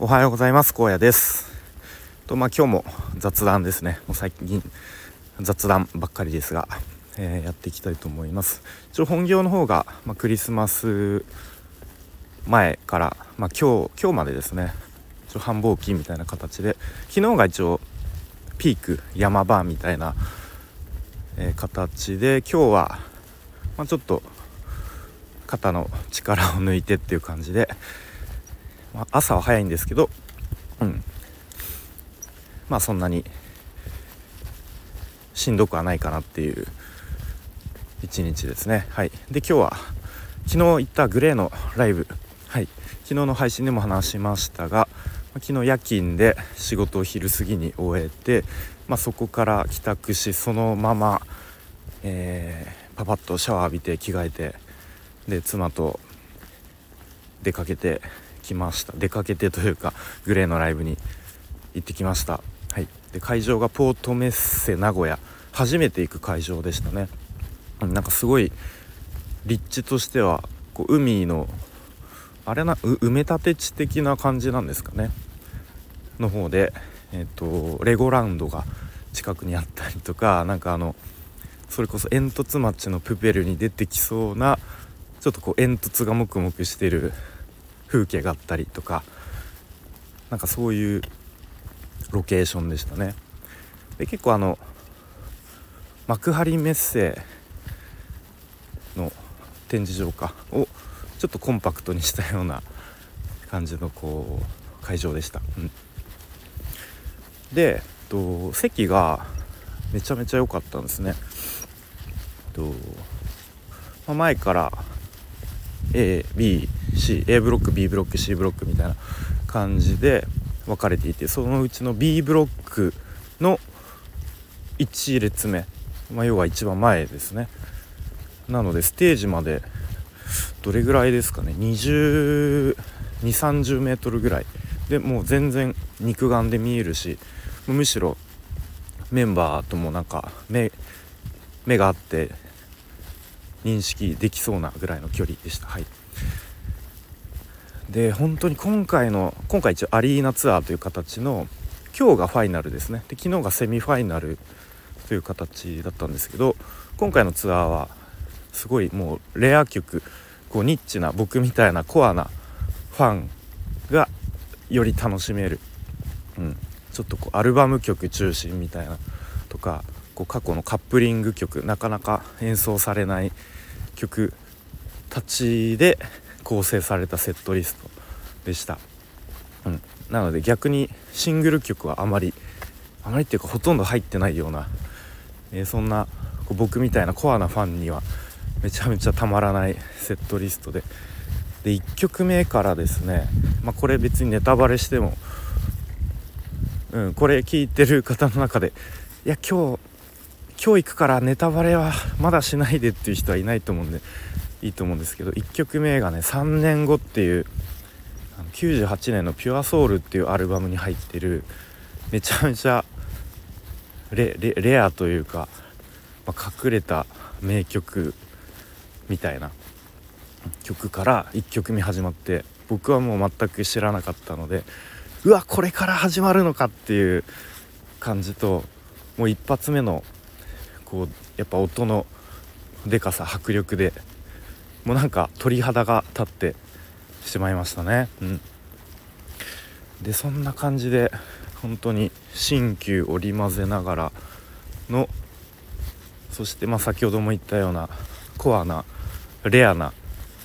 おはようございます。荒野です。とまあ今日も雑談ですね。もう最近雑談ばっかりですが、えー、やっていきたいと思います。一応本業の方が、まあ、クリスマス前から、まあ、今日今日までですね。一応繁忙期みたいな形で昨日が一応ピーク山場みたいな、えー、形で今日は、まあ、ちょっと肩の力を抜いてっていう感じでまあ、朝は早いんですけどうん。まあそんなにしんどくはないかなっていう一日ですね。はい。で今日は昨日行ったグレーのライブ。はい。昨日の配信でも話しましたが昨日夜勤で仕事を昼過ぎに終えて、まあ、そこから帰宅しそのまま、えー、パパッとシャワー浴びて着替えてで妻と出かけてきました。出かけてというかグレーのライブに行ってきました。はい。で会場がポートメッセ名古屋。初めて行く会場でしたね。なんかすごい立地としてはこう海のあれな埋め立て地的な感じなんですかね。の方でえ、ー、とレゴランドが近くにあったりとかなんかあのそれこそ煙突町のプペルに出てきそうなちょっとこう煙突がもくもくしてる風景があったりとかなんかそういうロケーションでしたね。で結構あの幕張メッセの展示場かをちょっとコンパクトにしたような感じのこう会場でした、うん、でと席がめちゃめちゃ良かったんですね。と、まあ、前から ABC A ブロック B ブロック C ブロックみたいな感じで分かれていてそのうちの B ブロックの1列目、まあ、要は一番前ですね。なのでステージまでどれぐらいですかね。2 0 2 3 0メートルぐらい。でもう全然肉眼で見えるしむしろメンバーともなんか目目があって認識できそうなぐらいの距離でした。はい。で本当に今回の今回一応アリーナツアーという形の今日がファイナルですね。で昨日がセミファイナルという形だったんですけど今回のツアーはすごいもうレア曲こうニッチな僕みたいなコアなファンがより楽しめる、うん、ちょっとこうアルバム曲中心みたいなとかこう過去のカップリング曲なかなか演奏されない曲たちで構成されたセットリストでした、うん、なので逆にシングル曲はあまりあまりっていうかほとんど入ってないような、えー、そんな僕みたいなコアなファンにはめちゃめちゃたまらないセットリストで。で1曲目からですね、まあ、これ別にネタバレしても、うん、これ聞いてる方の中でいや今日今日行くからネタバレはまだしないでっていう人はいないと思うんでいいと思うんですけど1曲目がね「3年後」っていう98年の「ピュアソウルっていうアルバムに入ってるめちゃめちゃレアというか、まあ、隠れた名曲みたいな曲から1曲目始まって僕はもう全く知らなかったのでうわこれから始まるのかっていう感じともう一発目のこうやっぱ音のでかさ迫力でもうなんか鳥肌が立ってしまいましたね。うん。でそんな感じで本当に新旧織り交ぜながらのそしてまあ先ほども言ったようなコアなレアな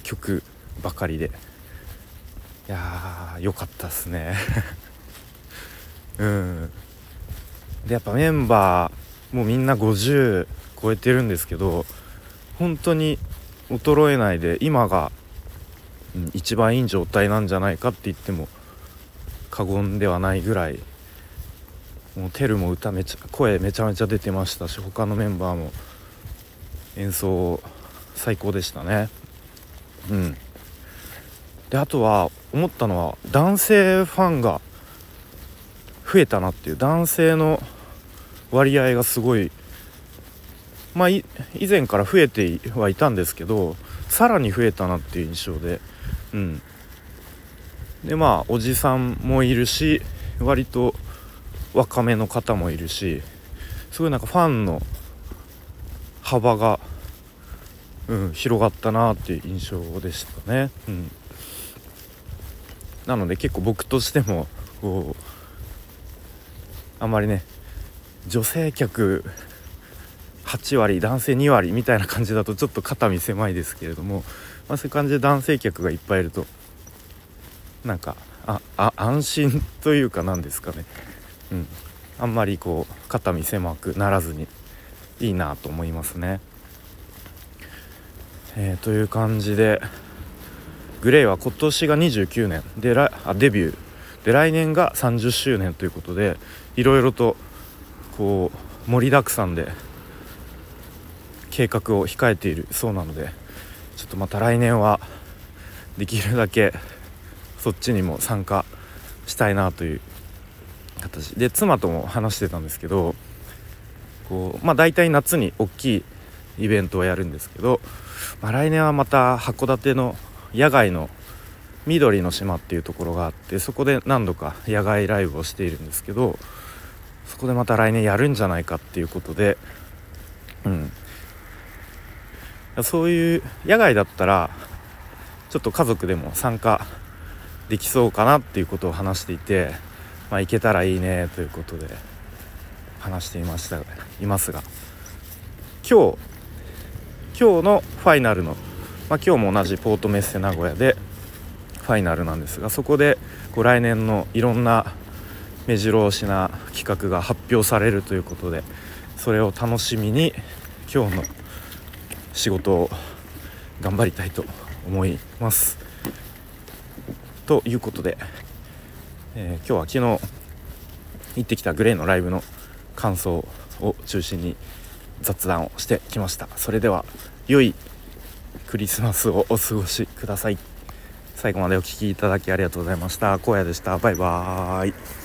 曲ばかりで。いやー良かったっすね。うん。でやっぱメンバーもうみんな50超えてるんですけど本当に衰えないで今が、一番いい状態なんじゃないかって言っても過言ではないぐらいもうテルも歌めちゃ声めちゃめちゃ出てましたし他のメンバーも演奏最高でしたね。うん。であとは思ったのは男性ファンが増えたなっていう男性の割合がすごい。まあ以前から増えてはいたんですけどさらに増えたなっていう印象で。うん。でまあおじさんもいるし割と若めの方もいるしすごいなんかファンの幅が、うん、広がったなっていう印象でしたね。うん、なので結構僕としてもこうあんまりね女性客8割男性2割みたいな感じだとちょっと肩身狭いですけれども、まあ、そういう感じで男性客がいっぱいいるとなんかああ安心というかなんですかね、うん、あんまりこう肩身狭くならずにいいなと思いますね。えー、という感じでグレイは今年が29年。であデビュー。で来年が30周年ということでいろいろとこう盛りだくさんで計画を控えているそうなのでちょっとまた来年はできるだけそっちにも参加したいなという形。で妻とも話してたんですけどこうまあ大体夏に大きいイベントをやるんですけど、まあ、来年はまた函館の野外の緑の島っていうところがあってそこで何度か野外ライブをしているんですけどそこでまた来年やるんじゃないかっていうことでうん。そういう野外だったらちょっと家族でも参加できそうかなっていうことを話していて、まあ、行けたらいいねということで話していましたいますが。今日今日のファイナルの、まあ、今日も同じポートメッセ名古屋でファイナルなんですがそこでこう来年のいろんな目白押しな企画が発表されるということでそれを楽しみに今日の仕事を頑張りたいと思います。ということで、えー、今日は昨日行ってきたグレーのライブの感想を中心に雑談をしてきました。それでは良いクリスマスをお過ごしください。最後までお聴きいただきありがとうございました。荒野でした。バイバーイ。